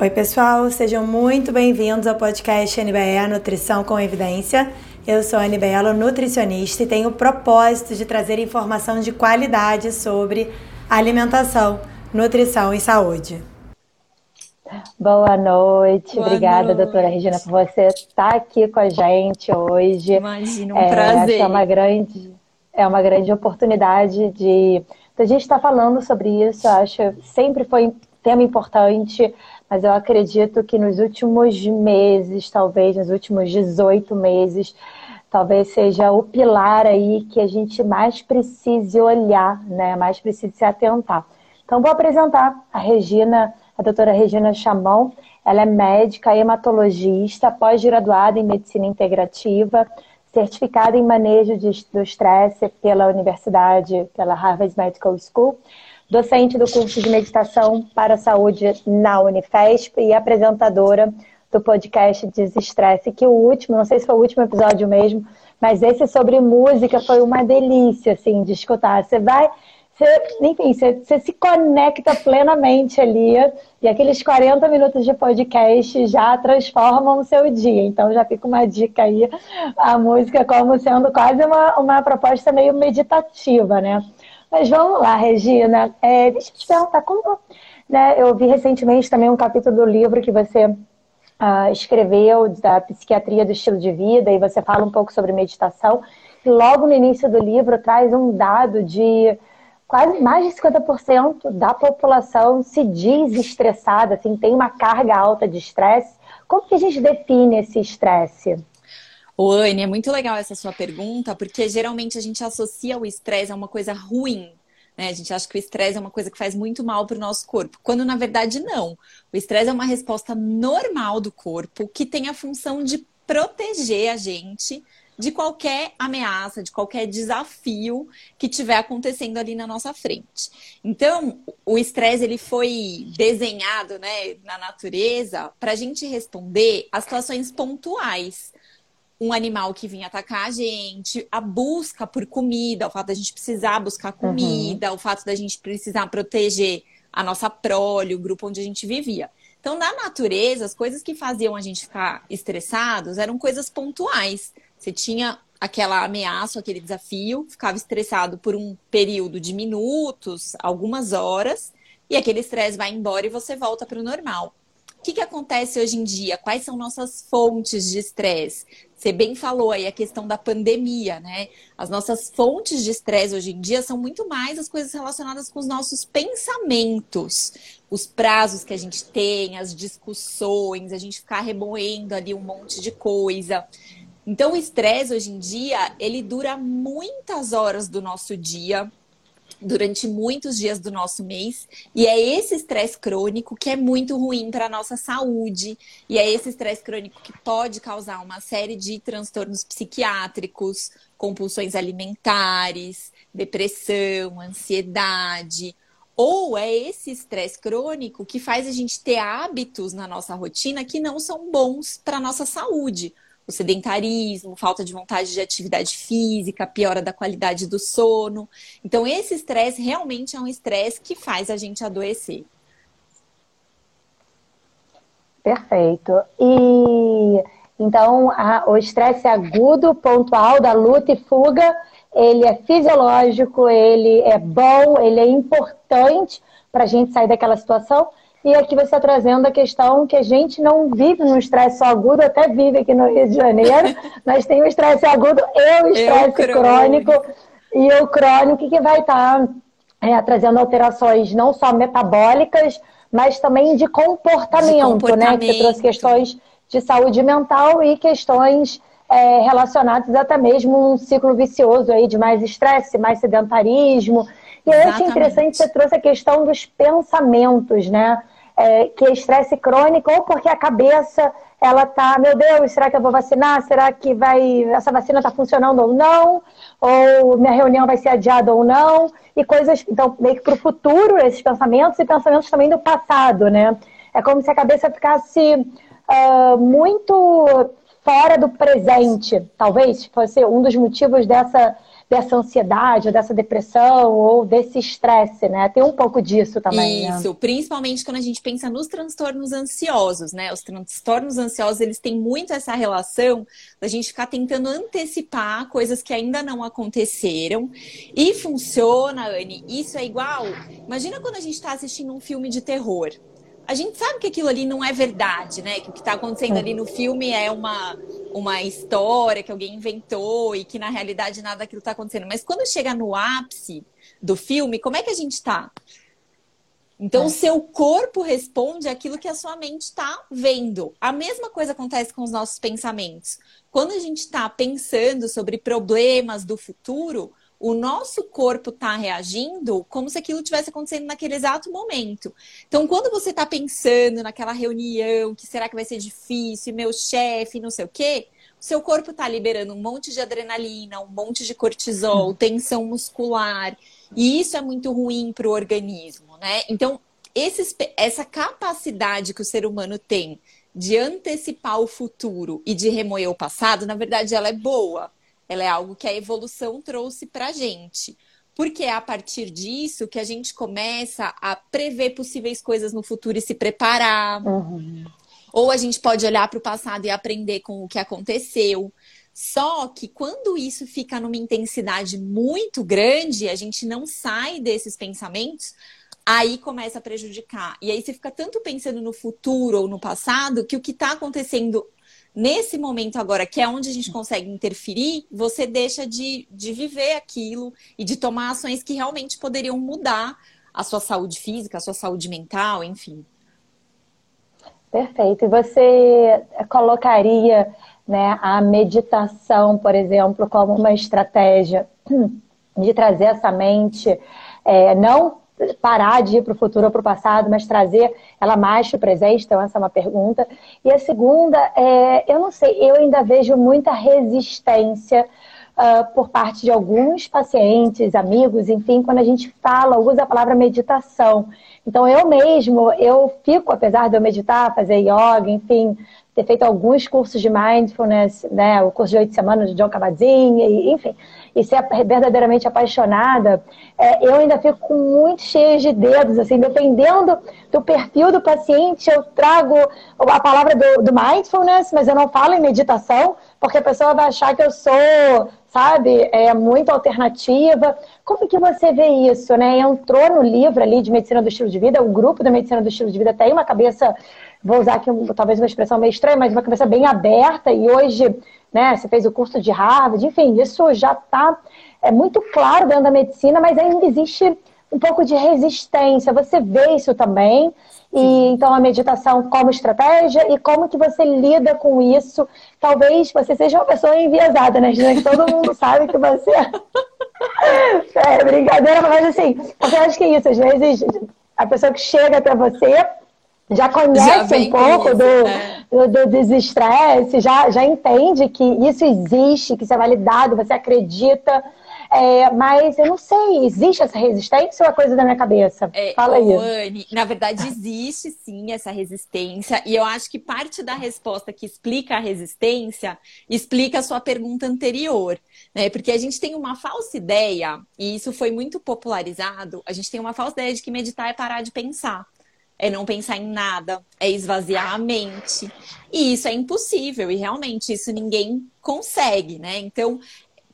Oi, pessoal, sejam muito bem-vindos ao podcast NBE Nutrição com Evidência. Eu sou a Anibelo, nutricionista, e tenho o propósito de trazer informação de qualidade sobre alimentação, nutrição e saúde. Boa noite, Boa obrigada, noite. doutora Regina, por você estar aqui com a gente hoje. Imagina, um é, prazer. é uma grande, é uma grande oportunidade de, de a gente estar falando sobre isso. Eu acho sempre foi um tema importante mas eu acredito que nos últimos meses, talvez nos últimos 18 meses, talvez seja o pilar aí que a gente mais precise olhar, né? Mais precise se atentar. Então vou apresentar a Regina, a doutora Regina Chamão. Ela é médica hematologista, pós-graduada em medicina integrativa, certificada em manejo de, do estresse pela universidade, pela Harvard Medical School docente do curso de meditação para a saúde na Unifesp e apresentadora do podcast Desestresse, que o último, não sei se foi o último episódio mesmo, mas esse sobre música foi uma delícia, assim, de escutar. Você vai, você, enfim, você, você se conecta plenamente ali e aqueles 40 minutos de podcast já transformam o seu dia. Então já fica uma dica aí, a música como sendo quase uma, uma proposta meio meditativa, né? Mas vamos lá, Regina. É, deixa eu te perguntar, como. Né, eu vi recentemente também um capítulo do livro que você uh, escreveu da psiquiatria do estilo de vida, e você fala um pouco sobre meditação. E logo no início do livro traz um dado de quase mais de 50% da população se diz estressada, assim, tem uma carga alta de estresse. Como que a gente define esse estresse? Ô, Anne, é muito legal essa sua pergunta, porque geralmente a gente associa o estresse a uma coisa ruim. Né? A gente acha que o estresse é uma coisa que faz muito mal para o nosso corpo, quando na verdade não. O estresse é uma resposta normal do corpo que tem a função de proteger a gente de qualquer ameaça, de qualquer desafio que estiver acontecendo ali na nossa frente. Então, o estresse ele foi desenhado, né, na natureza para a gente responder a situações pontuais um animal que vinha atacar a gente, a busca por comida, o fato da gente precisar buscar uhum. comida, uhum. o fato da gente precisar proteger a nossa prole, o grupo onde a gente vivia. Então, na natureza, as coisas que faziam a gente ficar estressados eram coisas pontuais. Você tinha aquela ameaça, aquele desafio, ficava estressado por um período de minutos, algumas horas, e aquele estresse vai embora e você volta para o normal. O que, que acontece hoje em dia? Quais são nossas fontes de estresse? Você bem falou aí a questão da pandemia, né? As nossas fontes de estresse hoje em dia são muito mais as coisas relacionadas com os nossos pensamentos, os prazos que a gente tem, as discussões, a gente ficar remoendo ali um monte de coisa. Então, o estresse hoje em dia, ele dura muitas horas do nosso dia, durante muitos dias do nosso mês. E é esse estresse crônico que é muito ruim para a nossa saúde. E é esse estresse crônico que pode causar uma série de transtornos psiquiátricos, compulsões alimentares, depressão, ansiedade. Ou é esse estresse crônico que faz a gente ter hábitos na nossa rotina que não são bons para a nossa saúde o sedentarismo, falta de vontade de atividade física, piora da qualidade do sono. Então, esse estresse realmente é um estresse que faz a gente adoecer. Perfeito. E então a, o estresse agudo, pontual da luta e fuga, ele é fisiológico, ele é bom, ele é importante para a gente sair daquela situação. E aqui você está trazendo a questão que a gente não vive no estresse agudo, até vive aqui no Rio de Janeiro, mas tem o estresse agudo e o estresse crônico. E o crônico que vai estar tá, é, trazendo alterações não só metabólicas, mas também de comportamento, de comportamento. né? Que você trouxe questões de saúde mental e questões é, relacionadas até mesmo um ciclo vicioso aí de mais estresse, mais sedentarismo e eu achei interessante você trouxe a questão dos pensamentos, né? É, que é estresse crônico, ou porque a cabeça ela tá, meu Deus, será que eu vou vacinar? Será que vai essa vacina está funcionando ou não? Ou minha reunião vai ser adiada ou não? E coisas, então, meio que para o futuro, esses pensamentos e pensamentos também do passado, né? É como se a cabeça ficasse uh, muito fora do presente, talvez fosse um dos motivos dessa dessa ansiedade, ou dessa depressão, ou desse estresse, né? Tem um pouco disso também. Né? Isso, né? principalmente quando a gente pensa nos transtornos ansiosos, né? Os transtornos ansiosos, eles têm muito essa relação da gente ficar tentando antecipar coisas que ainda não aconteceram. E funciona, Anne, isso é igual. Imagina quando a gente está assistindo um filme de terror a gente sabe que aquilo ali não é verdade, né? Que o que está acontecendo ali no filme é uma, uma história que alguém inventou e que na realidade nada daquilo está acontecendo. Mas quando chega no ápice do filme, como é que a gente está? Então, é. o seu corpo responde aquilo que a sua mente está vendo. A mesma coisa acontece com os nossos pensamentos. Quando a gente está pensando sobre problemas do futuro, o nosso corpo está reagindo como se aquilo tivesse acontecendo naquele exato momento. Então, quando você está pensando naquela reunião, que será que vai ser difícil, meu chefe, não sei o quê, o seu corpo está liberando um monte de adrenalina, um monte de cortisol, tensão muscular, e isso é muito ruim para o organismo, né? Então, esses, essa capacidade que o ser humano tem de antecipar o futuro e de remoer o passado, na verdade, ela é boa ela é algo que a evolução trouxe para a gente. Porque é a partir disso que a gente começa a prever possíveis coisas no futuro e se preparar. Uhum. Ou a gente pode olhar para o passado e aprender com o que aconteceu. Só que quando isso fica numa intensidade muito grande, a gente não sai desses pensamentos, aí começa a prejudicar. E aí você fica tanto pensando no futuro ou no passado que o que está acontecendo Nesse momento agora, que é onde a gente consegue interferir, você deixa de, de viver aquilo e de tomar ações que realmente poderiam mudar a sua saúde física, a sua saúde mental, enfim. Perfeito. E você colocaria né, a meditação, por exemplo, como uma estratégia de trazer essa mente, é, não parar de ir para o futuro ou para o passado, mas trazer ela mais para o presente? Então, essa é uma pergunta. E a segunda é, eu não sei, eu ainda vejo muita resistência uh, por parte de alguns pacientes, amigos, enfim, quando a gente fala, usa a palavra meditação. Então, eu mesmo, eu fico, apesar de eu meditar, fazer yoga, enfim, ter feito alguns cursos de mindfulness, né, o curso de oito semanas de John Kabat-Zinn, enfim, e ser verdadeiramente apaixonada, é, eu ainda fico muito cheia de dedos, assim, dependendo do perfil do paciente, eu trago a palavra do, do mindfulness, mas eu não falo em meditação, porque a pessoa vai achar que eu sou, sabe, é muito alternativa. Como que você vê isso, né? Entrou no livro ali de Medicina do Estilo de Vida, o grupo da Medicina do Estilo de Vida tem uma cabeça, vou usar aqui talvez uma expressão meio estranha, mas uma cabeça bem aberta e hoje né? Você fez o curso de Harvard, enfim, isso já está é muito claro dentro da medicina, mas ainda existe um pouco de resistência. Você vê isso também? E então a meditação como estratégia e como que você lida com isso? Talvez você seja uma pessoa enviesada, né, gente? Todo mundo sabe que você é brincadeira, mas assim, porque eu acho que é isso, às vezes a pessoa que chega até você já conhece já um pouco do, é. do, do desestresse, já, já entende que isso existe, que isso é validado, você acredita. É, mas eu não sei, existe essa resistência ou é coisa da minha cabeça? É, Fala aí. Anne, na verdade, existe sim essa resistência, e eu acho que parte da resposta que explica a resistência explica a sua pergunta anterior. Né? Porque a gente tem uma falsa ideia, e isso foi muito popularizado, a gente tem uma falsa ideia de que meditar é parar de pensar é não pensar em nada, é esvaziar a mente. E isso é impossível, e realmente isso ninguém consegue, né? Então,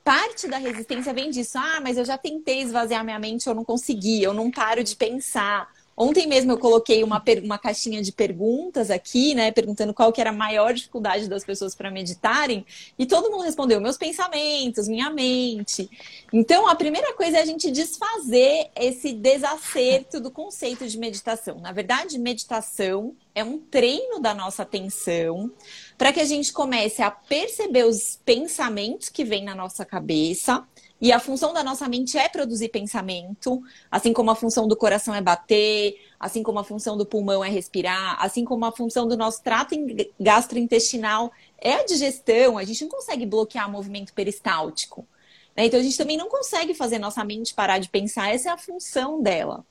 parte da resistência vem disso. Ah, mas eu já tentei esvaziar minha mente, eu não consegui, eu não paro de pensar. Ontem mesmo eu coloquei uma, uma caixinha de perguntas aqui, né? Perguntando qual que era a maior dificuldade das pessoas para meditarem. E todo mundo respondeu: meus pensamentos, minha mente. Então, a primeira coisa é a gente desfazer esse desacerto do conceito de meditação. Na verdade, meditação é um treino da nossa atenção para que a gente comece a perceber os pensamentos que vêm na nossa cabeça e a função da nossa mente é produzir pensamento, assim como a função do coração é bater, assim como a função do pulmão é respirar, assim como a função do nosso trato gastrointestinal é a digestão. A gente não consegue bloquear o movimento peristáltico. Né? Então a gente também não consegue fazer nossa mente parar de pensar, essa é a função dela.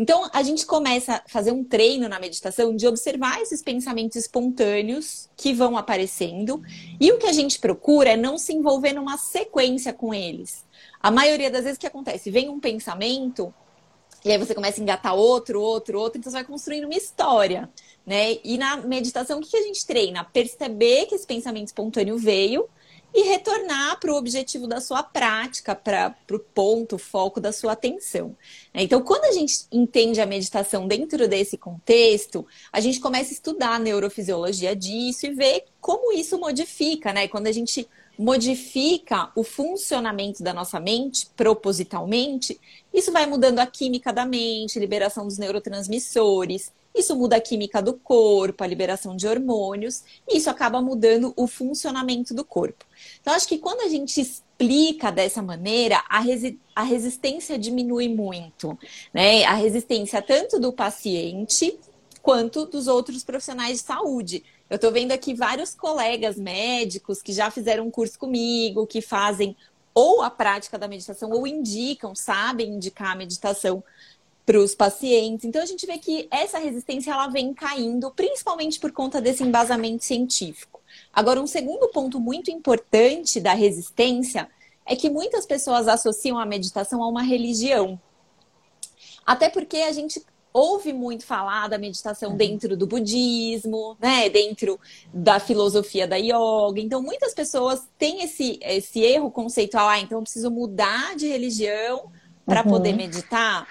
Então, a gente começa a fazer um treino na meditação de observar esses pensamentos espontâneos que vão aparecendo. E o que a gente procura é não se envolver numa sequência com eles. A maioria das vezes o que acontece? Vem um pensamento, e aí você começa a engatar outro, outro, outro, então você vai construindo uma história. Né? E na meditação, o que a gente treina? Perceber que esse pensamento espontâneo veio e retornar para o objetivo da sua prática, para o ponto, foco da sua atenção. Né? Então, quando a gente entende a meditação dentro desse contexto, a gente começa a estudar a neurofisiologia disso e ver como isso modifica, né? Quando a gente modifica o funcionamento da nossa mente propositalmente, isso vai mudando a química da mente, liberação dos neurotransmissores, isso muda a química do corpo, a liberação de hormônios, isso acaba mudando o funcionamento do corpo. Então, acho que quando a gente explica dessa maneira, a, resi a resistência diminui muito, né? A resistência tanto do paciente quanto dos outros profissionais de saúde. Eu estou vendo aqui vários colegas médicos que já fizeram um curso comigo, que fazem ou a prática da meditação, ou indicam, sabem indicar a meditação para os pacientes. Então a gente vê que essa resistência ela vem caindo, principalmente por conta desse embasamento científico. Agora, um segundo ponto muito importante da resistência é que muitas pessoas associam a meditação a uma religião. Até porque a gente ouve muito falar da meditação uhum. dentro do budismo, né, dentro da filosofia da yoga. Então, muitas pessoas têm esse, esse erro conceitual, ah, então eu preciso mudar de religião para uhum. poder meditar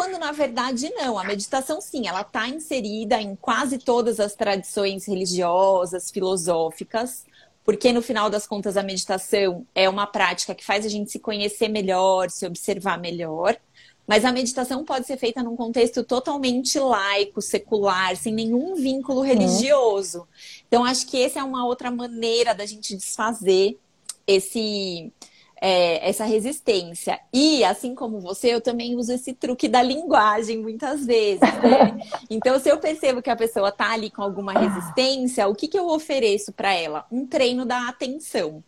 quando na verdade não. A meditação, sim, ela está inserida em quase todas as tradições religiosas, filosóficas, porque no final das contas a meditação é uma prática que faz a gente se conhecer melhor, se observar melhor. Mas a meditação pode ser feita num contexto totalmente laico, secular, sem nenhum vínculo religioso. Então, acho que essa é uma outra maneira da gente desfazer esse, é, essa resistência. E, assim como você, eu também uso esse truque da linguagem muitas vezes, né? Então, se eu percebo que a pessoa tá ali com alguma resistência, o que, que eu ofereço para ela? Um treino da atenção.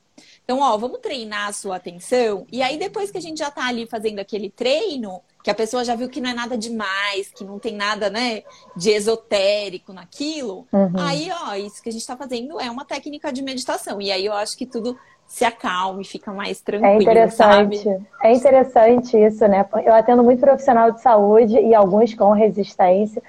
Então, ó, vamos treinar a sua atenção. E aí, depois que a gente já tá ali fazendo aquele treino, que a pessoa já viu que não é nada demais, que não tem nada, né, de esotérico naquilo, uhum. aí, ó, isso que a gente tá fazendo é uma técnica de meditação. E aí eu acho que tudo se acalme, fica mais é tranquilo. É interessante. Sabe? É interessante isso, né? Eu atendo muito profissional de saúde e alguns com resistência.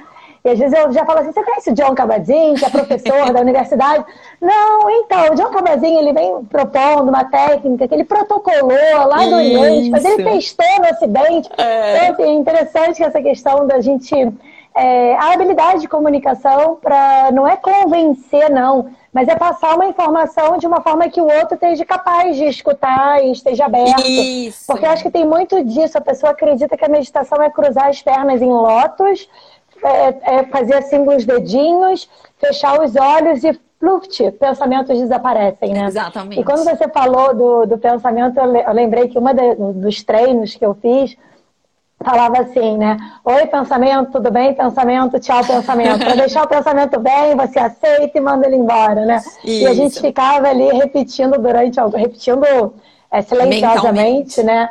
E às vezes eu já falo assim, você conhece o John Cabazin, que é professor da universidade? Não, então, o John Cabazin, ele vem propondo uma técnica que ele protocolou lá do Oriente, mas ele testou no Ocidente. É. Então, assim, é interessante essa questão da gente... É, a habilidade de comunicação para não é convencer, não, mas é passar uma informação de uma forma que o outro esteja capaz de escutar e esteja aberto. Isso. Porque eu acho que tem muito disso. A pessoa acredita que a meditação é cruzar as pernas em lótus, é, é fazer assim os dedinhos, fechar os olhos e pluft, pensamentos desaparecem, né? Exatamente. E quando você falou do, do pensamento, eu lembrei que uma dos treinos que eu fiz falava assim, né? Oi, pensamento, tudo bem? Pensamento, tchau, pensamento. Para deixar o pensamento bem, você aceita e manda ele embora, né? Isso. E a gente ficava ali repetindo durante, repetindo é, silenciosamente, Mentalmente. né?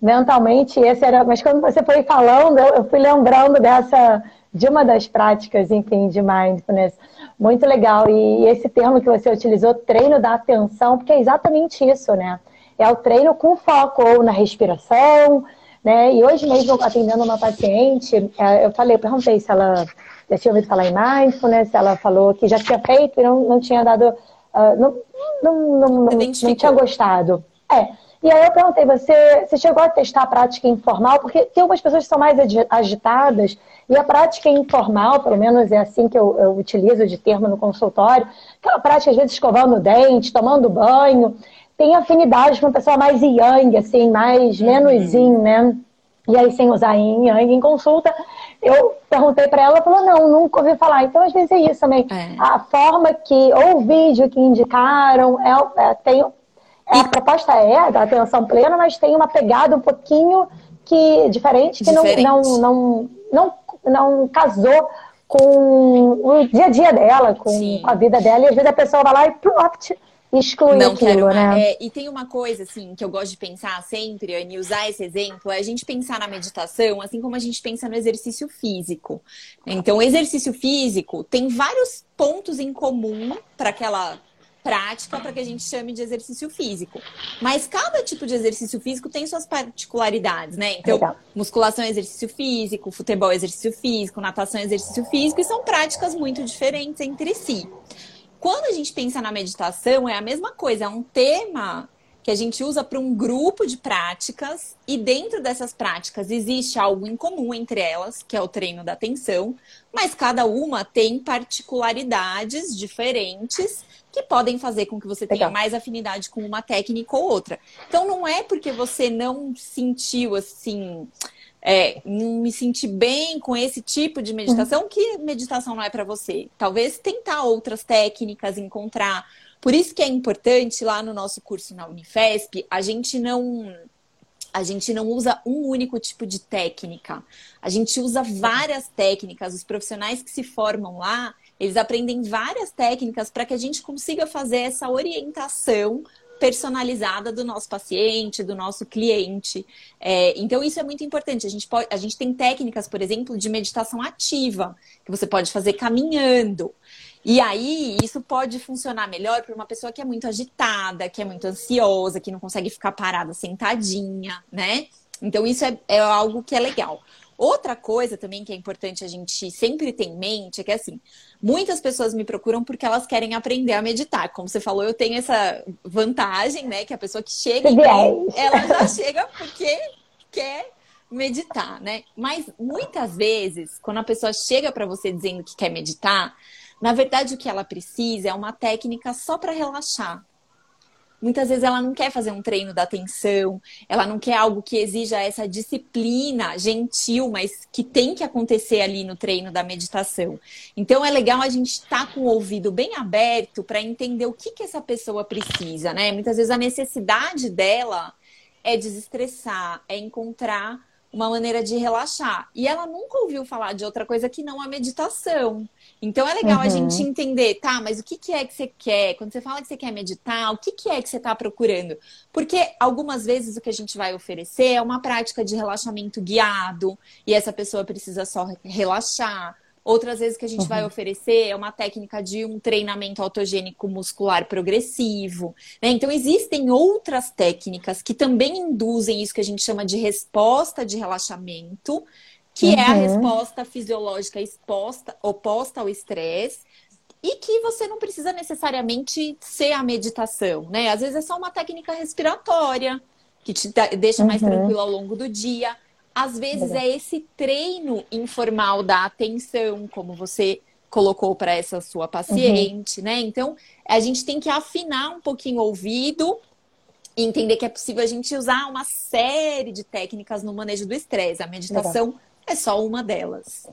Mentalmente, esse era. Mas quando você foi falando, eu fui lembrando dessa, de uma das práticas, enfim, de mindfulness. Muito legal. E esse termo que você utilizou, treino da atenção, porque é exatamente isso, né? É o treino com foco ou na respiração, né? E hoje mesmo, atendendo uma paciente, é, eu falei, eu perguntei se ela já tinha ouvido falar em mindfulness, ela falou que já tinha feito e não, não tinha dado. Uh, não, não, não, não, não tinha gostado. É. E aí eu perguntei, você, você chegou a testar a prática informal? Porque tem algumas pessoas que são mais agitadas, e a prática informal, pelo menos é assim que eu, eu utilizo de termo no consultório, aquela prática, às vezes, escovando o dente, tomando banho, tem afinidade com uma pessoa mais yang, assim, mais uhum. menos yin, né? E aí, sem usar yin, yang em consulta, eu perguntei para ela, ela falou, não, nunca ouvi falar. Então, às vezes é isso também. É. A forma que, ou o vídeo que indicaram, é, é tem, a proposta é da atenção plena, mas tem uma pegada um pouquinho que diferente, que diferente. Não, não, não, não, não casou com o dia a dia dela, com, com, a vida dela. E às vezes a pessoa vai lá e plot, exclui não aquilo, quero, né? É, e tem uma coisa, assim, que eu gosto de pensar sempre, Anne, usar esse exemplo, é a gente pensar na meditação, assim como a gente pensa no exercício físico. Então, o exercício físico tem vários pontos em comum para aquela prática para que a gente chame de exercício físico. Mas cada tipo de exercício físico tem suas particularidades, né? Então, Legal. musculação é exercício físico, futebol é exercício físico, natação é exercício físico, e são práticas muito diferentes entre si. Quando a gente pensa na meditação, é a mesma coisa, é um tema que a gente usa para um grupo de práticas e dentro dessas práticas existe algo em comum entre elas, que é o treino da atenção, mas cada uma tem particularidades diferentes que podem fazer com que você tenha Legal. mais afinidade com uma técnica ou outra. Então não é porque você não sentiu assim, é, não me senti bem com esse tipo de meditação uhum. que meditação não é para você. Talvez tentar outras técnicas, encontrar. Por isso que é importante lá no nosso curso na Unifesp, a gente não a gente não usa um único tipo de técnica. A gente usa várias técnicas. Os profissionais que se formam lá, eles aprendem várias técnicas para que a gente consiga fazer essa orientação personalizada do nosso paciente, do nosso cliente. É, então, isso é muito importante. A gente, pode, a gente tem técnicas, por exemplo, de meditação ativa, que você pode fazer caminhando. E aí, isso pode funcionar melhor para uma pessoa que é muito agitada, que é muito ansiosa, que não consegue ficar parada sentadinha, né? Então, isso é, é algo que é legal. Outra coisa também que é importante a gente sempre ter em mente é que, assim, muitas pessoas me procuram porque elas querem aprender a meditar. Como você falou, eu tenho essa vantagem, né? Que a pessoa que chega mim, ela já chega porque quer meditar, né? Mas muitas vezes, quando a pessoa chega para você dizendo que quer meditar, na verdade o que ela precisa é uma técnica só para relaxar. Muitas vezes ela não quer fazer um treino da atenção, ela não quer algo que exija essa disciplina gentil, mas que tem que acontecer ali no treino da meditação. Então é legal a gente estar tá com o ouvido bem aberto para entender o que, que essa pessoa precisa, né? Muitas vezes a necessidade dela é desestressar, é encontrar uma maneira de relaxar. E ela nunca ouviu falar de outra coisa que não a meditação. Então é legal uhum. a gente entender, tá, mas o que, que é que você quer? Quando você fala que você quer meditar, o que, que é que você está procurando? Porque algumas vezes o que a gente vai oferecer é uma prática de relaxamento guiado, e essa pessoa precisa só relaxar. Outras vezes que a gente uhum. vai oferecer é uma técnica de um treinamento autogênico muscular progressivo. Né? Então, existem outras técnicas que também induzem isso que a gente chama de resposta de relaxamento, que uhum. é a uhum. resposta fisiológica exposta, oposta ao estresse, e que você não precisa necessariamente ser a meditação, né? Às vezes é só uma técnica respiratória que te deixa mais uhum. tranquilo ao longo do dia. Às vezes é esse treino informal da atenção, como você colocou para essa sua paciente, uhum. né? Então, a gente tem que afinar um pouquinho o ouvido e entender que é possível a gente usar uma série de técnicas no manejo do estresse. A meditação Legal é só uma delas.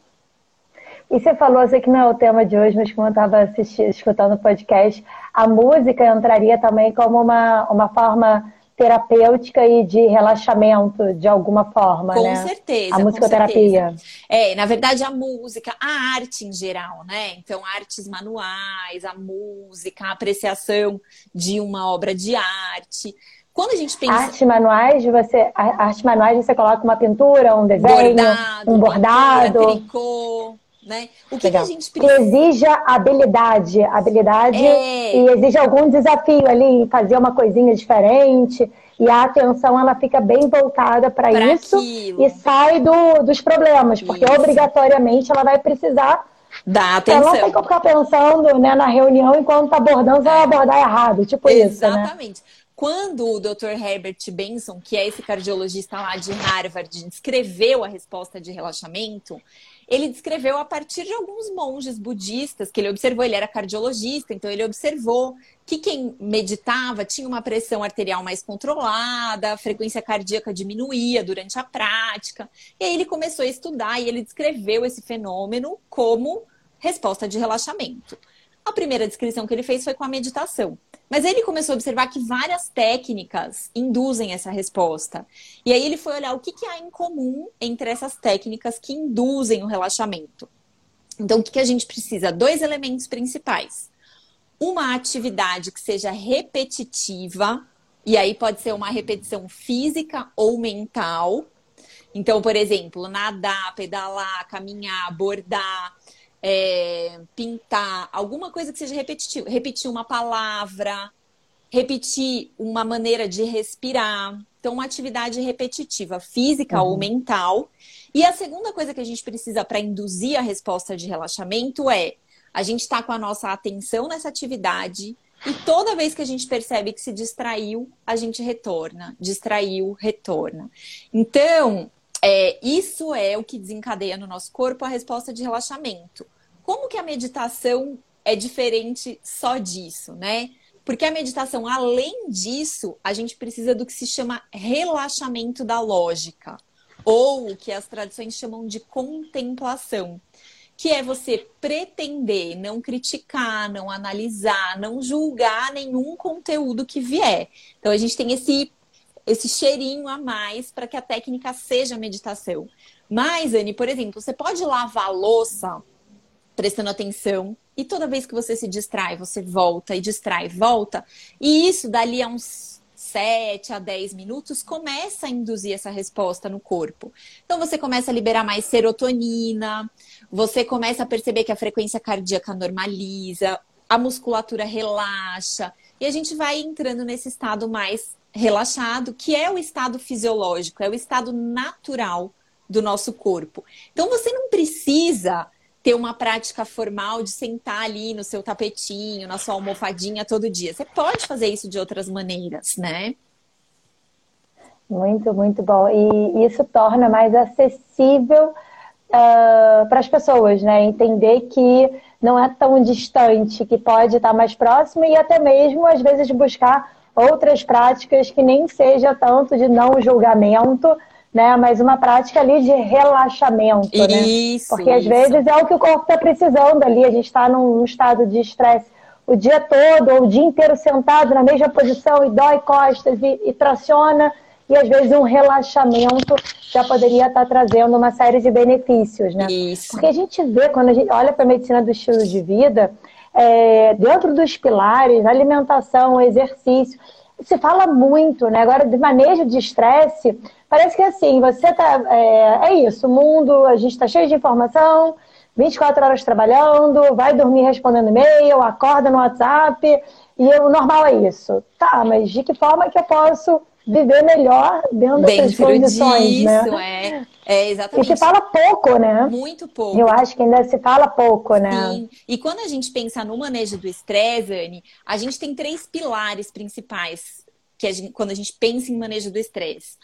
E você falou, sei que não é o tema de hoje, mas como eu estava escutando o podcast, a música entraria também como uma, uma forma terapêutica e de relaxamento de alguma forma, com né? Certeza, a musicoterapia. É, na verdade a música, a arte em geral, né? Então artes manuais, a música, a apreciação de uma obra de arte. Quando a gente pensa. Arte manuais, você, arte manuais você coloca uma pintura, um desenho, bordado, um bordado. Pintura, tricô. Né? O que, que, a gente precisa? Exija habilidade, habilidade é... e exige algum desafio ali, fazer uma coisinha diferente. E a atenção ela fica bem voltada para isso aquilo. e sai do, dos problemas, porque isso. obrigatoriamente ela vai precisar da atenção. Ela não tem que ficar pensando né, na reunião enquanto está abordando, vai abordar errado, tipo Exatamente. isso. Né? Quando o Dr. Herbert Benson, que é esse cardiologista lá de Harvard, descreveu a resposta de relaxamento, ele descreveu a partir de alguns monges budistas que ele observou. Ele era cardiologista, então ele observou que quem meditava tinha uma pressão arterial mais controlada, a frequência cardíaca diminuía durante a prática. E aí ele começou a estudar e ele descreveu esse fenômeno como resposta de relaxamento. A primeira descrição que ele fez foi com a meditação. Mas ele começou a observar que várias técnicas induzem essa resposta. E aí ele foi olhar o que, que há em comum entre essas técnicas que induzem o relaxamento. Então, o que, que a gente precisa? Dois elementos principais. uma atividade que seja repetitiva, e aí pode ser uma repetição física ou mental. Então, por exemplo, nadar, pedalar, caminhar, bordar, é, pintar, alguma coisa que seja repetitiva. Repetir uma palavra, repetir uma maneira de respirar. Então, uma atividade repetitiva, física uhum. ou mental. E a segunda coisa que a gente precisa para induzir a resposta de relaxamento é a gente está com a nossa atenção nessa atividade e toda vez que a gente percebe que se distraiu, a gente retorna. Distraiu, retorna. Então, é, isso é o que desencadeia no nosso corpo a resposta de relaxamento. Como que a meditação é diferente só disso, né? Porque a meditação, além disso, a gente precisa do que se chama relaxamento da lógica, ou o que as tradições chamam de contemplação, que é você pretender não criticar, não analisar, não julgar nenhum conteúdo que vier. Então a gente tem esse esse cheirinho a mais para que a técnica seja meditação. Mas, Anne, por exemplo, você pode lavar a louça prestando atenção e toda vez que você se distrai, você volta e distrai, volta. E isso, dali a uns 7 a 10 minutos, começa a induzir essa resposta no corpo. Então, você começa a liberar mais serotonina, você começa a perceber que a frequência cardíaca normaliza, a musculatura relaxa, e a gente vai entrando nesse estado mais relaxado, que é o estado fisiológico, é o estado natural do nosso corpo. Então, você não precisa ter uma prática formal de sentar ali no seu tapetinho, na sua almofadinha todo dia. Você pode fazer isso de outras maneiras, né? Muito, muito bom. E isso torna mais acessível uh, para as pessoas, né? Entender que não é tão distante, que pode estar mais próximo e até mesmo, às vezes, buscar outras práticas que nem seja tanto de não julgamento, né? Mas uma prática ali de relaxamento, né? isso, né? Porque às vezes é o que o corpo está precisando ali. A gente está num, estado de estresse o dia todo ou o dia inteiro sentado na mesma posição e dói costas e, e traciona. E às vezes um relaxamento já poderia estar tá trazendo uma série de benefícios, né? Isso. Porque a gente vê, quando a gente olha para a medicina do estilo de vida, é, dentro dos pilares, alimentação, exercício, se fala muito, né? Agora, de manejo de estresse, Parece que assim, você tá. É, é isso, o mundo, a gente está cheio de informação, 24 horas trabalhando, vai dormir respondendo e-mail, acorda no WhatsApp, e o normal é isso. Tá, mas de que forma que eu posso viver melhor dentro, dentro dessas condições, né? disso, né? É, é exatamente. E se fala pouco, né? Muito pouco. Eu acho que ainda se fala pouco, né? Sim. E quando a gente pensa no manejo do estresse, Anne, a gente tem três pilares principais que a gente, quando a gente pensa em manejo do estresse.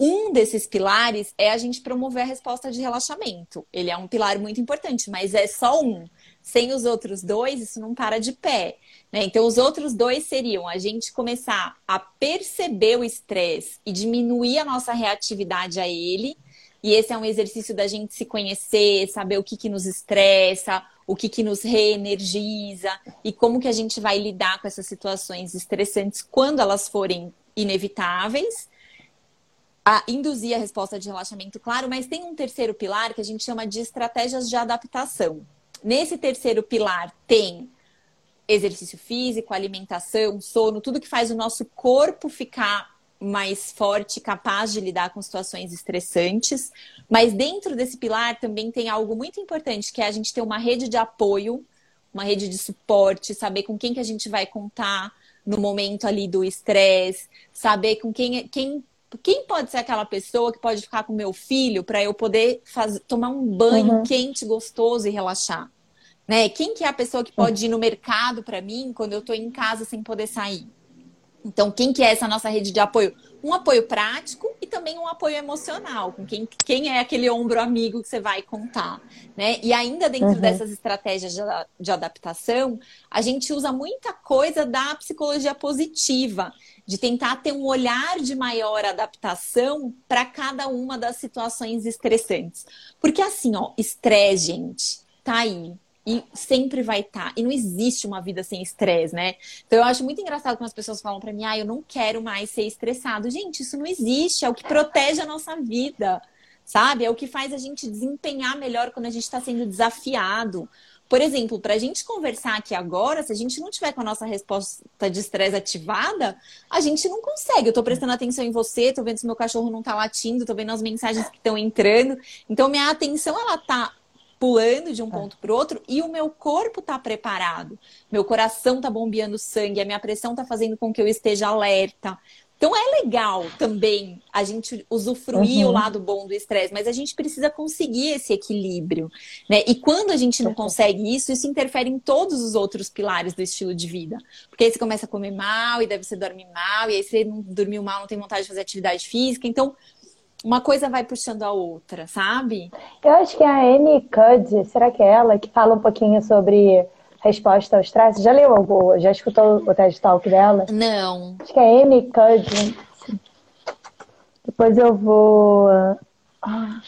Um desses pilares é a gente promover a resposta de relaxamento. Ele é um pilar muito importante, mas é só um. Sem os outros dois, isso não para de pé. Né? Então, os outros dois seriam a gente começar a perceber o estresse e diminuir a nossa reatividade a ele. E esse é um exercício da gente se conhecer, saber o que, que nos estressa, o que, que nos reenergiza e como que a gente vai lidar com essas situações estressantes quando elas forem inevitáveis a induzir a resposta de relaxamento, claro, mas tem um terceiro pilar que a gente chama de estratégias de adaptação. Nesse terceiro pilar tem exercício físico, alimentação, sono, tudo que faz o nosso corpo ficar mais forte, capaz de lidar com situações estressantes. Mas dentro desse pilar também tem algo muito importante, que é a gente ter uma rede de apoio, uma rede de suporte, saber com quem que a gente vai contar no momento ali do estresse, saber com quem, quem quem pode ser aquela pessoa que pode ficar com meu filho para eu poder fazer, tomar um banho uhum. quente, gostoso e relaxar? Né? Quem que é a pessoa que pode ir no mercado para mim quando eu estou em casa sem poder sair? Então, quem que é essa nossa rede de apoio? Um apoio prático e também um apoio emocional, com quem, quem é aquele ombro amigo que você vai contar, né? E ainda dentro uhum. dessas estratégias de, de adaptação, a gente usa muita coisa da psicologia positiva, de tentar ter um olhar de maior adaptação para cada uma das situações estressantes. Porque assim, ó, estresse, gente, tá aí e sempre vai estar. Tá. E não existe uma vida sem estresse, né? Então eu acho muito engraçado quando as pessoas falam para mim: "Ah, eu não quero mais ser estressado". Gente, isso não existe, é o que protege a nossa vida. Sabe? É o que faz a gente desempenhar melhor quando a gente está sendo desafiado. por exemplo, para a gente conversar aqui agora, se a gente não tiver com a nossa resposta de estresse ativada, a gente não consegue. Eu estou prestando atenção em você, estou vendo se meu cachorro não está latindo, estou vendo as mensagens que estão entrando. Então, minha atenção, ela está pulando de um ponto para o outro e o meu corpo está preparado. Meu coração está bombeando sangue, a minha pressão está fazendo com que eu esteja alerta. Então é legal também a gente usufruir uhum. o lado bom do estresse, mas a gente precisa conseguir esse equilíbrio, né? E quando a gente não consegue isso, isso interfere em todos os outros pilares do estilo de vida. Porque aí você começa a comer mal, e daí você dorme mal, e aí você não dormiu mal, não tem vontade de fazer atividade física. Então, uma coisa vai puxando a outra, sabe? Eu acho que a Amy Cuddy, será que é ela que fala um pouquinho sobre resposta ao estresse? Já leu algo? Já escutou o TED Talk dela? Não. Acho que é Amy Cuddy. Depois eu vou. Ah.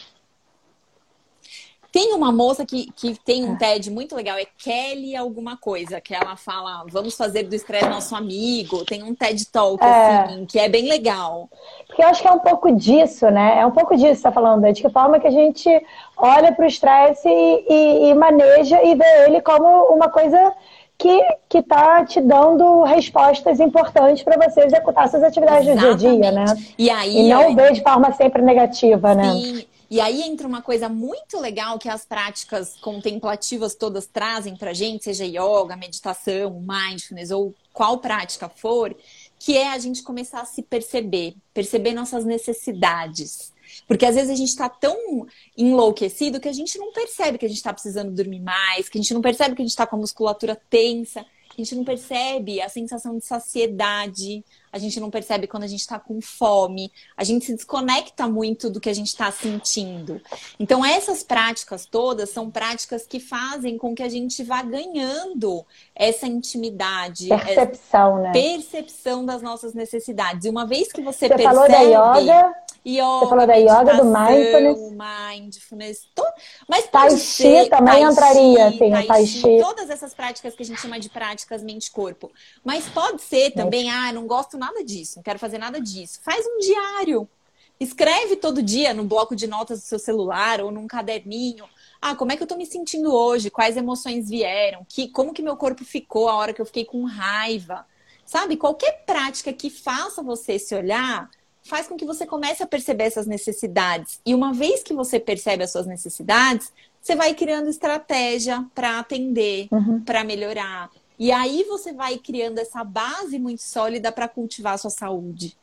Tem uma moça que, que tem um TED muito legal, é Kelly alguma coisa, que ela fala, vamos fazer do estresse nosso amigo. Tem um TED Talk, é. assim, que é bem legal. Porque eu acho que é um pouco disso, né? É um pouco disso que você tá falando, é de que forma que a gente olha para o estresse e, e, e maneja e vê ele como uma coisa que que tá te dando respostas importantes para você executar suas atividades Exatamente. do dia a dia, né? E aí e não ver de forma sempre negativa, né? E aí entra uma coisa muito legal que as práticas contemplativas todas trazem pra gente, seja yoga, meditação, mindfulness ou qual prática for, que é a gente começar a se perceber, perceber nossas necessidades. Porque às vezes a gente está tão enlouquecido que a gente não percebe que a gente está precisando dormir mais, que a gente não percebe que a gente está com a musculatura tensa, que a gente não percebe a sensação de saciedade, a gente não percebe quando a gente está com fome, a gente se desconecta muito do que a gente está sentindo. Então, essas práticas todas são práticas que fazem com que a gente vá ganhando essa intimidade, percepção, essa né? percepção das nossas necessidades. E uma vez que você, você percebe. Falou da yoga, yoga, você falou da yoga, do mindfulness. mindfulness to... Mas tai chi também tai entraria, assim, tai, tai chi. Todas essas práticas que a gente chama de práticas mente-corpo. Mas pode ser também, ah, não gosto nada disso, não quero fazer nada disso. Faz um diário. Escreve todo dia no bloco de notas do seu celular ou num caderninho. Ah, como é que eu tô me sentindo hoje? Quais emoções vieram? Que, como que meu corpo ficou a hora que eu fiquei com raiva? Sabe? Qualquer prática que faça você se olhar faz com que você comece a perceber essas necessidades. E uma vez que você percebe as suas necessidades, você vai criando estratégia para atender, uhum. para melhorar. E aí você vai criando essa base muito sólida para cultivar a sua saúde.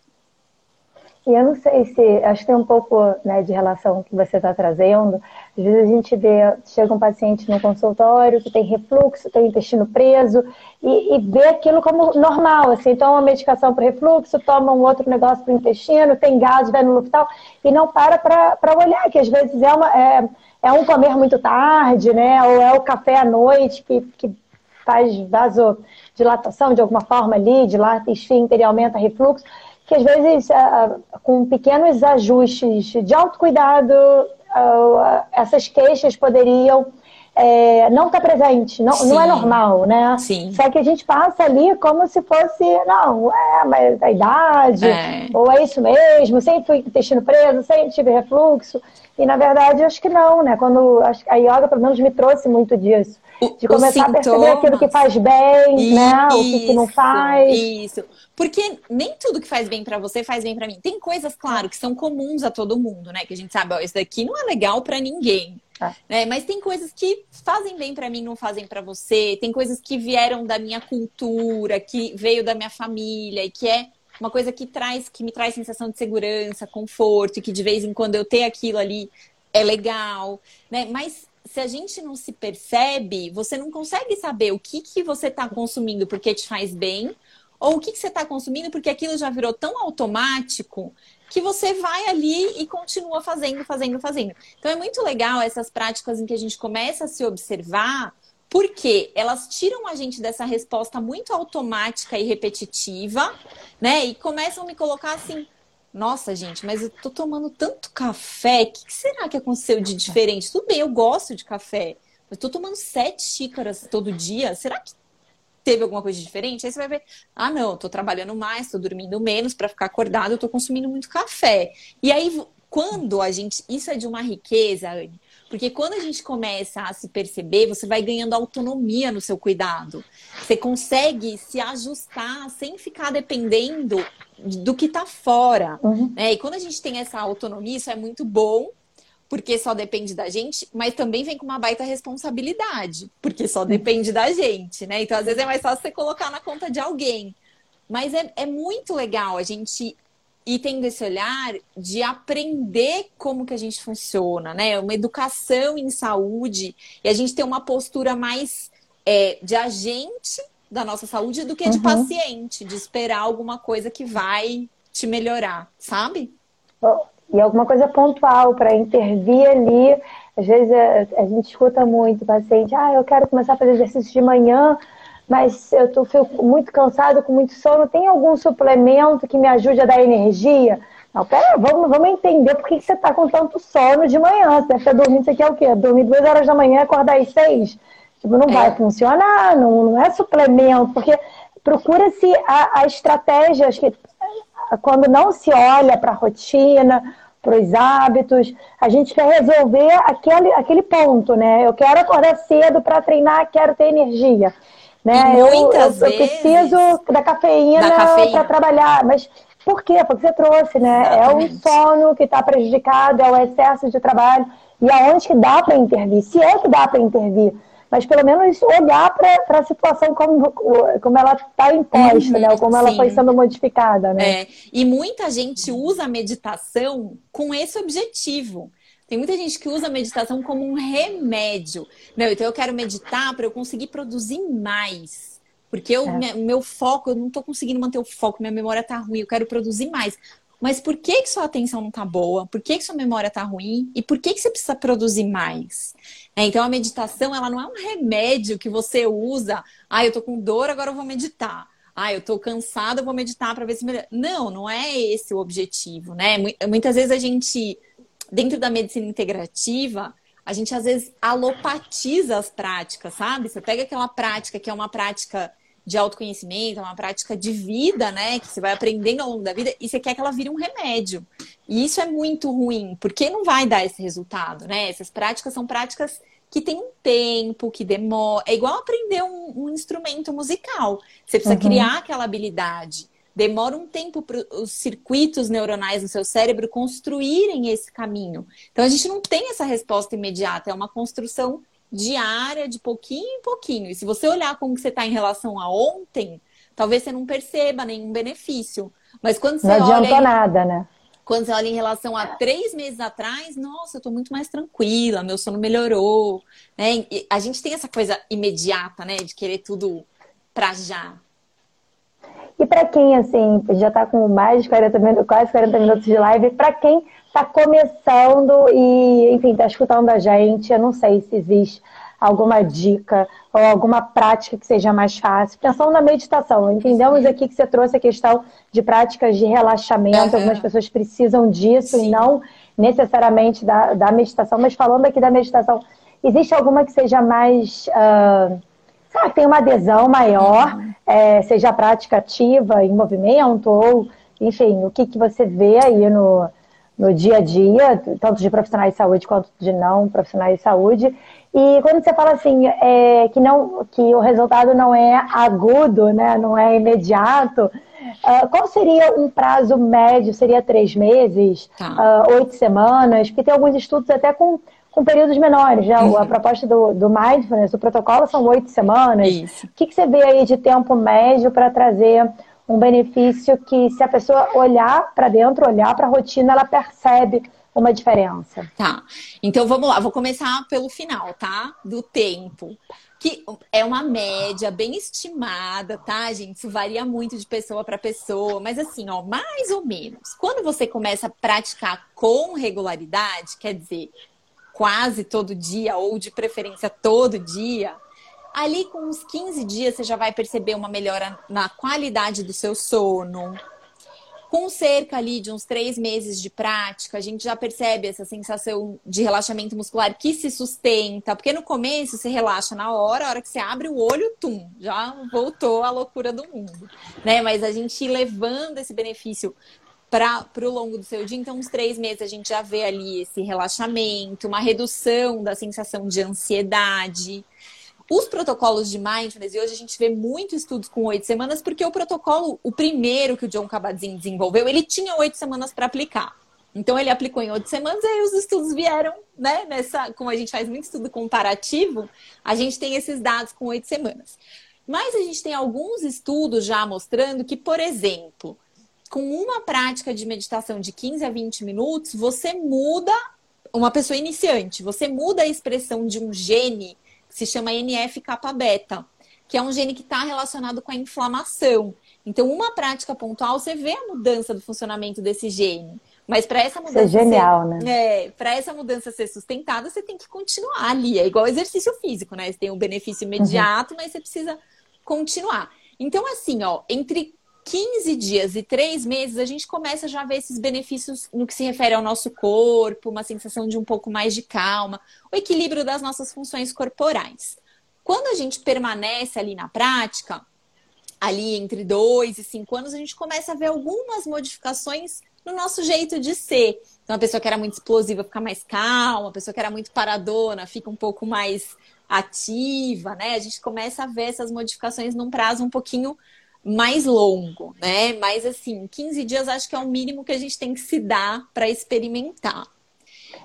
E eu não sei se, acho que tem um pouco né, de relação que você está trazendo. Às vezes a gente vê, chega um paciente no consultório que tem refluxo, tem intestino preso, e, e vê aquilo como normal, assim, toma uma medicação para refluxo, toma um outro negócio para o intestino, tem gás, vai no hospital, e não para para olhar, que às vezes é, uma, é, é um comer muito tarde, né? Ou é o café à noite que, que faz vasodilatação de alguma forma ali, dilata esfíncter e aumenta refluxo, que às vezes uh, com pequenos ajustes de autocuidado, uh, essas queixas poderiam é, não estar tá presente, não, não é normal, né? Sim. Só que a gente passa ali como se fosse, não, é, mas a idade, é. ou é isso mesmo, sempre fui intestino preso, sempre tive refluxo. E na verdade, acho que não, né? Quando a yoga, pelo menos, me trouxe muito disso. De começar a perceber aquilo que faz bem, isso, né? O que, que, não faz. Isso. Porque nem tudo que faz bem para você faz bem para mim. Tem coisas, claro, que são comuns a todo mundo, né? Que a gente sabe, ó, isso daqui não é legal para ninguém. É. Né? Mas tem coisas que fazem bem para mim, não fazem para você. Tem coisas que vieram da minha cultura, que veio da minha família e que é uma coisa que traz, que me traz sensação de segurança, conforto, e que de vez em quando eu ter aquilo ali é legal, né? Mas se a gente não se percebe, você não consegue saber o que, que você está consumindo porque te faz bem, ou o que, que você está consumindo porque aquilo já virou tão automático que você vai ali e continua fazendo, fazendo, fazendo. Então é muito legal essas práticas em que a gente começa a se observar porque elas tiram a gente dessa resposta muito automática e repetitiva, né? E começam a me colocar assim: nossa, gente, mas eu tô tomando tanto café, o que, que, será que aconteceu de diferente? Tudo bem, eu gosto de café, mas tô tomando sete xícaras todo dia, será que teve alguma coisa diferente? Aí você vai ver: ah, não, tô trabalhando mais, tô dormindo menos para ficar acordado, eu tô consumindo muito café. E aí, quando a gente. Isso é de uma riqueza, Anne Porque quando a gente começa a se perceber, você vai ganhando autonomia no seu cuidado. Você consegue se ajustar sem ficar dependendo do que está fora. Uhum. Né? E quando a gente tem essa autonomia, isso é muito bom, porque só depende da gente, mas também vem com uma baita responsabilidade, porque só depende da gente, né? Então, às vezes é mais fácil você colocar na conta de alguém. Mas é, é muito legal a gente e tendo esse olhar de aprender como que a gente funciona, né? Uma educação em saúde e a gente ter uma postura mais é, de agente da nossa saúde do que uhum. de paciente, de esperar alguma coisa que vai te melhorar, sabe? E alguma coisa pontual para intervir ali. Às vezes a, a gente escuta muito o paciente, ah, eu quero começar a fazer exercício de manhã, mas eu tô, fico muito cansado, com muito sono. Tem algum suplemento que me ajude a dar energia? Não, pera, vamos, vamos entender por que, você está com tanto sono de manhã. Você deve estar dormindo, você quer o quê? Dormir duas horas da manhã e acordar às seis? Tipo, não é. vai funcionar, não, não é suplemento, porque procura-se a, a estratégia, que quando não se olha para a rotina, para os hábitos, a gente quer resolver aquele, aquele ponto, né? Eu quero acordar cedo para treinar, quero ter energia. Né? Eu, eu, eu, preciso da cafeína, cafeína. para trabalhar, mas por quê? Porque você trouxe, né? Exatamente. É o sono que está prejudicado, é o excesso de trabalho. E aonde que dá para intervir? Se é que dá para intervir. Mas pelo menos olhar para a situação como, como ela está imposta, uhum, né? Ou como sim. ela foi sendo modificada, né? É. E muita gente usa a meditação com esse objetivo. Tem muita gente que usa a meditação como um remédio. Não, então eu quero meditar para eu conseguir produzir mais. Porque o é. meu foco, eu não estou conseguindo manter o foco, minha memória está ruim, eu quero produzir mais. Mas por que, que sua atenção não está boa? Por que, que sua memória está ruim? E por que, que você precisa produzir mais? É, então a meditação, ela não é um remédio que você usa. Ah, eu estou com dor, agora eu vou meditar. Ah, eu estou cansada, eu vou meditar para ver se melhora. Não, não é esse o objetivo, né? Muitas vezes a gente dentro da medicina integrativa, a gente às vezes alopatiza as práticas, sabe? Você pega aquela prática que é uma prática de autoconhecimento, é uma prática de vida, né? Que você vai aprendendo ao longo da vida e você quer que ela vire um remédio. E isso é muito ruim, porque não vai dar esse resultado, né? Essas práticas são práticas que tem um tempo, que demora. É igual aprender um, um instrumento musical. Você precisa uhum. criar aquela habilidade demora um tempo para os circuitos neuronais no seu cérebro construírem esse caminho. Então a gente não tem essa resposta imediata, é uma construção diária, de pouquinho em pouquinho. E se você olhar como que você está em relação a ontem, talvez você não perceba nenhum benefício. Mas quando você não olha. Não adianta nada, né? Quando você olha em relação a três meses atrás, nossa, eu estou muito mais tranquila, meu sono melhorou. Né? E a gente tem essa coisa imediata, né? De querer tudo para já. E para quem, assim, já está com mais de 40 minutos, quase 40 minutos de live, para quem está começando e, enfim, está escutando a gente, eu não sei se existe alguma dica ou alguma prática que seja mais fácil. Pensando na meditação, entendemos aqui que você trouxe a questão de práticas de relaxamento, uhum. algumas pessoas precisam disso Sim. e não necessariamente da, da meditação, mas falando aqui da meditação, existe alguma que seja mais. Uh, ah, tem uma adesão maior, uhum. é, seja prática ativa, em movimento, ou, enfim, o que, que você vê aí no, no dia a dia, tanto de profissionais de saúde quanto de não profissionais de saúde. E quando você fala assim, é, que, não, que o resultado não é agudo, né, não é imediato, uh, qual seria um prazo médio? Seria três meses, tá. uh, oito semanas? Porque tem alguns estudos até com com períodos menores. Já uhum. a proposta do, do Mindfulness, o protocolo são oito semanas. Isso. O que, que você vê aí de tempo médio para trazer um benefício que, se a pessoa olhar para dentro, olhar para a rotina, ela percebe uma diferença? Tá. Então vamos lá, vou começar pelo final, tá? Do tempo que é uma média bem estimada, tá, gente? Isso varia muito de pessoa para pessoa, mas assim, ó, mais ou menos. Quando você começa a praticar com regularidade, quer dizer, quase todo dia, ou de preferência todo dia, ali com uns 15 dias você já vai perceber uma melhora na qualidade do seu sono. Com cerca ali de uns três meses de prática, a gente já percebe essa sensação de relaxamento muscular que se sustenta, porque no começo você relaxa na hora, a hora que você abre o olho, tum, já voltou a loucura do mundo, né? Mas a gente levando esse benefício para o longo do seu dia. Então, uns três meses a gente já vê ali esse relaxamento, uma redução da sensação de ansiedade. Os protocolos de mindfulness, e hoje a gente vê muitos estudos com oito semanas, porque o protocolo, o primeiro que o John Kabat-Zinn desenvolveu, ele tinha oito semanas para aplicar. Então ele aplicou em oito semanas e aí os estudos vieram, né? Nessa, como a gente faz muito estudo comparativo, a gente tem esses dados com oito semanas. Mas a gente tem alguns estudos já mostrando que, por exemplo, com uma prática de meditação de 15 a 20 minutos, você muda uma pessoa iniciante, você muda a expressão de um gene que se chama NF-kappa-beta, que é um gene que está relacionado com a inflamação. Então, uma prática pontual, você vê a mudança do funcionamento desse gene. Mas para essa mudança. Isso é genial, ser, né? É, para essa mudança ser sustentada, você tem que continuar ali. É igual exercício físico, né? Você tem um benefício imediato, uhum. mas você precisa continuar. Então, assim, ó, entre 15 dias e 3 meses, a gente começa já a ver esses benefícios no que se refere ao nosso corpo, uma sensação de um pouco mais de calma, o equilíbrio das nossas funções corporais. Quando a gente permanece ali na prática, ali entre 2 e 5 anos, a gente começa a ver algumas modificações no nosso jeito de ser. Então, a pessoa que era muito explosiva fica mais calma, a pessoa que era muito paradona fica um pouco mais ativa, né? A gente começa a ver essas modificações num prazo um pouquinho mais longo, né? Mas assim, 15 dias acho que é o mínimo que a gente tem que se dar para experimentar.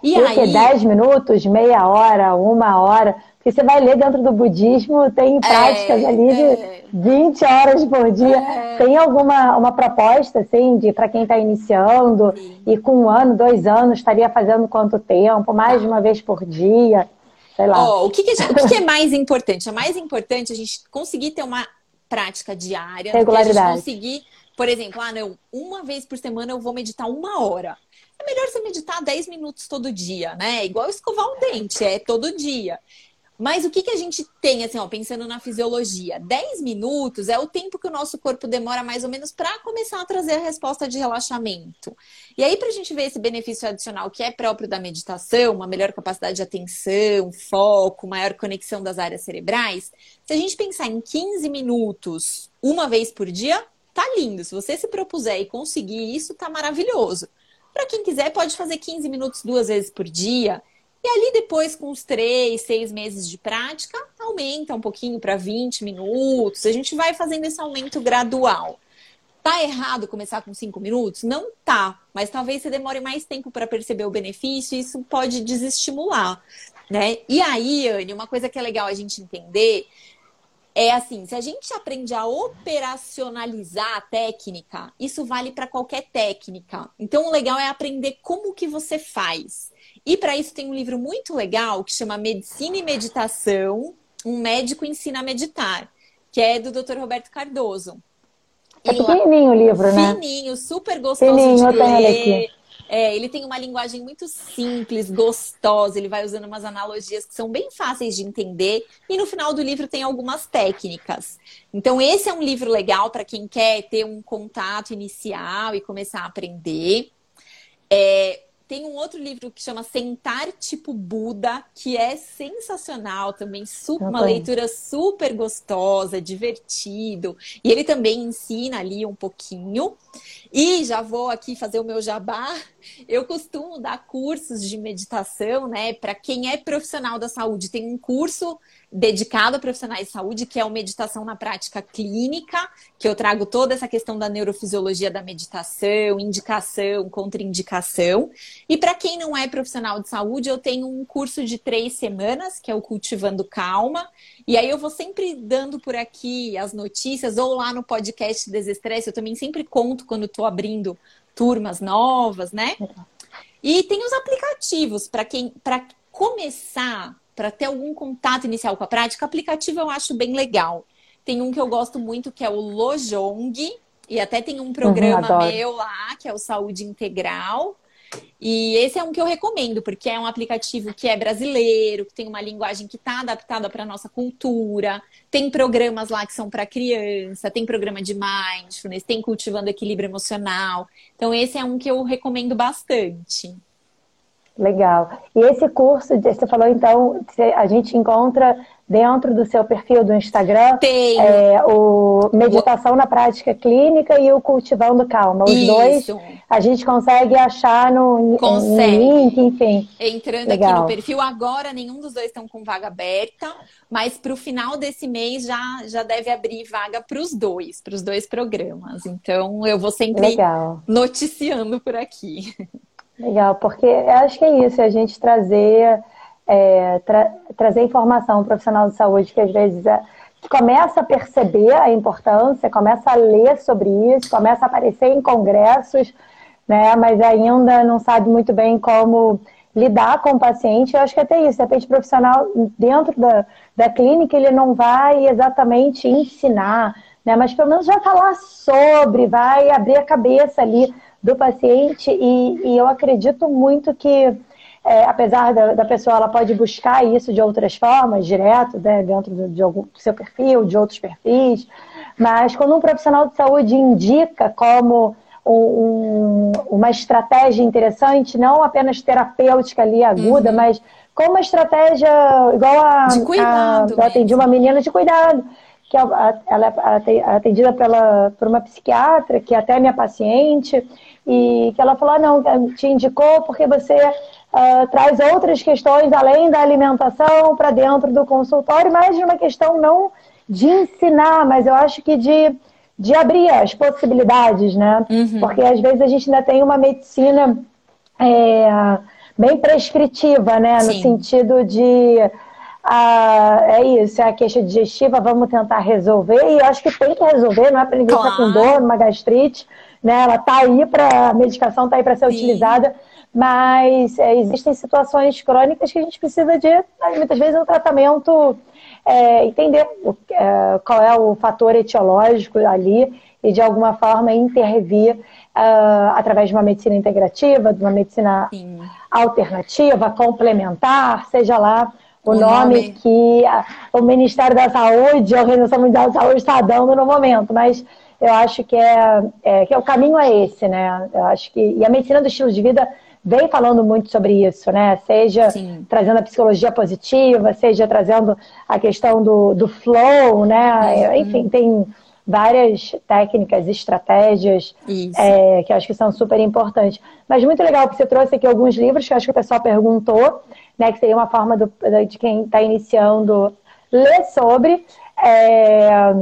E, e aí... 10 minutos, meia hora, uma hora, porque você vai ler dentro do budismo, tem práticas é, ali de é. 20 horas por dia. É. Tem alguma uma proposta, assim, de para quem está iniciando Sim. e com um ano, dois anos, estaria fazendo quanto tempo? Mais de uma vez por dia? Sei lá. Oh, o que, que, o que, que é mais importante? É mais importante a gente conseguir ter uma prática diária. Regularidade. A gente conseguir, por exemplo, ah, não, uma vez por semana eu vou meditar uma hora. É melhor você meditar 10 minutos todo dia, né? Igual escovar um dente, é todo dia. Mas o que, que a gente tem, assim, ó, pensando na fisiologia? 10 minutos é o tempo que o nosso corpo demora mais ou menos para começar a trazer a resposta de relaxamento. E aí, para a gente ver esse benefício adicional que é próprio da meditação, uma melhor capacidade de atenção, foco, maior conexão das áreas cerebrais, se a gente pensar em 15 minutos uma vez por dia, tá lindo. Se você se propuser e conseguir isso, tá maravilhoso. Para quem quiser, pode fazer 15 minutos duas vezes por dia. E ali depois, com os três, seis meses de prática, aumenta um pouquinho para 20 minutos. A gente vai fazendo esse aumento gradual. Tá errado começar com cinco minutos? Não tá, mas talvez você demore mais tempo para perceber o benefício e isso pode desestimular, né? E aí, Anne, uma coisa que é legal a gente entender é assim, se a gente aprende a operacionalizar a técnica, isso vale para qualquer técnica. Então, o legal é aprender como que você faz. E para isso tem um livro muito legal que chama Medicina e Meditação, um médico ensina a meditar, que é do Dr. Roberto Cardoso. É pequenininho o livro, né? Fininho, super gostoso de ler. É, ele tem uma linguagem muito simples, gostosa, ele vai usando umas analogias que são bem fáceis de entender, e no final do livro tem algumas técnicas. Então, esse é um livro legal para quem quer ter um contato inicial e começar a aprender. É, tem um outro livro que chama Sentar Tipo Buda, que é sensacional também, super, uma leitura super gostosa, divertido. E ele também ensina ali um pouquinho. E já vou aqui fazer o meu jabá. Eu costumo dar cursos de meditação, né? Para quem é profissional da saúde, tem um curso dedicado a profissionais de saúde, que é o Meditação na Prática Clínica, que eu trago toda essa questão da neurofisiologia da meditação, indicação, contraindicação. E para quem não é profissional de saúde, eu tenho um curso de três semanas, que é o Cultivando Calma. E aí eu vou sempre dando por aqui as notícias, ou lá no podcast Desestresse, eu também sempre conto quando estou abrindo turmas novas, né? E tem os aplicativos para quem para começar para ter algum contato inicial com a prática, aplicativo eu acho bem legal. Tem um que eu gosto muito que é o Lojong, e até tem um programa uhum, meu lá, que é o Saúde Integral. E esse é um que eu recomendo, porque é um aplicativo que é brasileiro, que tem uma linguagem que está adaptada para a nossa cultura. Tem programas lá que são para criança, tem programa de mindfulness, tem cultivando equilíbrio emocional. Então, esse é um que eu recomendo bastante. Legal. E esse curso, você falou então, a gente encontra dentro do seu perfil do Instagram Tem. É, o Meditação o... na Prática Clínica e o Cultivando Calma. Os Isso. dois a gente consegue achar no, consegue. no link, enfim. Entrando Legal. aqui no perfil, agora nenhum dos dois estão com vaga aberta, mas para o final desse mês já, já deve abrir vaga para os dois, para os dois programas. Então eu vou sempre Legal. noticiando por aqui. Legal, porque acho que é isso, é a gente trazer, é, tra trazer informação ao profissional de saúde que às vezes é, começa a perceber a importância, começa a ler sobre isso, começa a aparecer em congressos, né, mas ainda não sabe muito bem como lidar com o paciente. Eu acho que até isso, de repente, o profissional dentro da, da clínica, ele não vai exatamente ensinar, né, mas pelo menos já falar sobre, vai abrir a cabeça ali do paciente e, e eu acredito muito que é, apesar da, da, pessoa ela pode buscar isso de outras formas, direto, né, dentro do, de algum, do seu perfil, de outros perfis, mas quando um profissional de saúde indica como um, uma estratégia interessante, não apenas terapêutica ali aguda, uhum. mas como uma estratégia igual a, de cuidado, a eu atendi uma menina de cuidado que ela é atendida pela, por uma psiquiatra, que é até é minha paciente, e que ela falou, ah, não, te indicou porque você uh, traz outras questões além da alimentação para dentro do consultório, mais de uma questão não de ensinar, mas eu acho que de, de abrir as possibilidades, né? Uhum. Porque às vezes a gente ainda tem uma medicina é, bem prescritiva, né? Sim. No sentido de ah, é isso, é a queixa digestiva, vamos tentar resolver. E eu acho que tem que resolver, não é para ninguém claro. estar com dor, uma gastrite né? Ela está aí para a medicação está aí para ser Sim. utilizada, mas é, existem situações crônicas que a gente precisa de muitas vezes um tratamento é, entender o, é, qual é o fator etiológico ali e de alguma forma intervir uh, através de uma medicina integrativa, de uma medicina Sim. alternativa, complementar, seja lá o, nome, nome, que a, o Ministério da Saúde, a Organização Mundial da Saúde está dando no momento, mas eu acho que é, é, que é o caminho é esse, né? Eu acho que e a medicina do estilo de vida vem falando muito sobre isso, né? Seja Sim. trazendo a psicologia positiva, seja trazendo a questão do, do flow, né? Uhum. Enfim, tem várias técnicas, estratégias é, que eu acho que são super importantes. Mas muito legal que você trouxe aqui alguns livros que eu acho que o pessoal perguntou, né? Que seria uma forma do, de quem está iniciando ler sobre. É,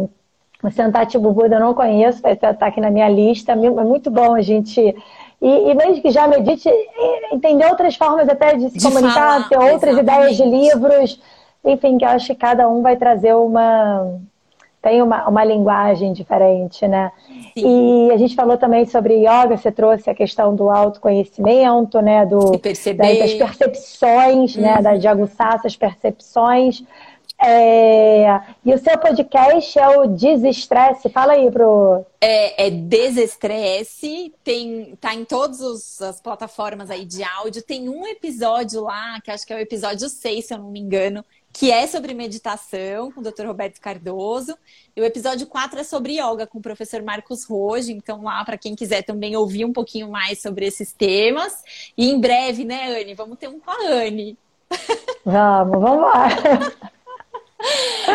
o Sentati Bubuda eu não conheço, vai estar aqui na minha lista. É muito bom a gente. E, e mesmo que já medite, entender outras formas até de se de comunicar, falar, ter outras exatamente. ideias de livros. Enfim, que eu acho que cada um vai trazer uma. Tem uma, uma linguagem diferente, né? Sim. E a gente falou também sobre yoga, você trouxe a questão do autoconhecimento, né? Do, das, das percepções, né? uhum. né? De aguçar essas percepções. É... E o seu podcast é o Desestresse. Fala aí pro. É, é Desestresse, tem, tá em todas as plataformas aí de áudio. Tem um episódio lá, que acho que é o episódio 6, se eu não me engano, que é sobre meditação, com o Dr. Roberto Cardoso. E o episódio 4 é sobre yoga, com o professor Marcos Rojo. Então, lá, para quem quiser também ouvir um pouquinho mais sobre esses temas. E em breve, né, Anne? Vamos ter um com a Anne. Vamos, vamos lá.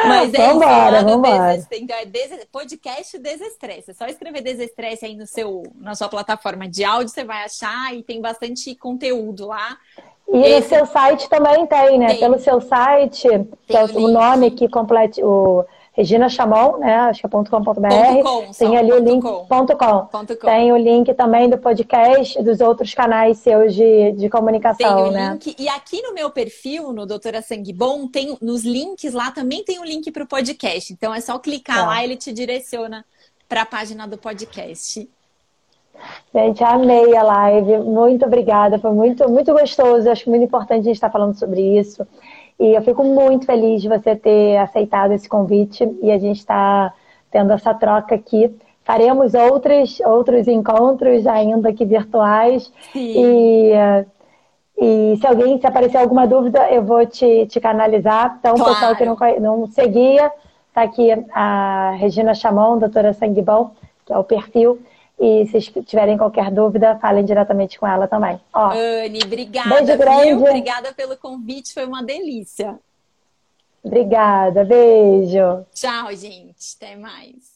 Mas é vambora, isso, vambora. Então, é des... podcast Desestresse. É só escrever Desestresse aí no seu, na sua plataforma de áudio, você vai achar e tem bastante conteúdo lá. E Esse... no seu site também tem, né? Tem. Pelo seu site, tem é o, o nome que complete o Regina Chamon, né? Acho que é .com.br. Com, tem ali o link com. com. Tem o link também do podcast dos outros canais seus de, de comunicação, tem o né? Link. E aqui no meu perfil, no Doutora Sangue Bom, tem nos links lá também tem o link para o podcast. Então é só clicar tá. lá, ele te direciona para a página do podcast. Gente, amei a live. Muito obrigada. Foi muito, muito gostoso. Acho muito importante a gente estar falando sobre isso. E eu fico muito feliz de você ter aceitado esse convite e a gente está tendo essa troca aqui. Faremos outros, outros encontros ainda aqui virtuais. Sim. E, e se alguém, se aparecer alguma dúvida, eu vou te, te canalizar. Então, claro. pessoal que não, não seguia, está aqui a Regina Chamon, doutora Sanguibão, que é o perfil. E se tiverem qualquer dúvida, falem diretamente com ela também. Ó, Anne, obrigada. Beijo grande. Obrigada pelo convite, foi uma delícia. Obrigada, beijo. Tchau, gente. Até mais.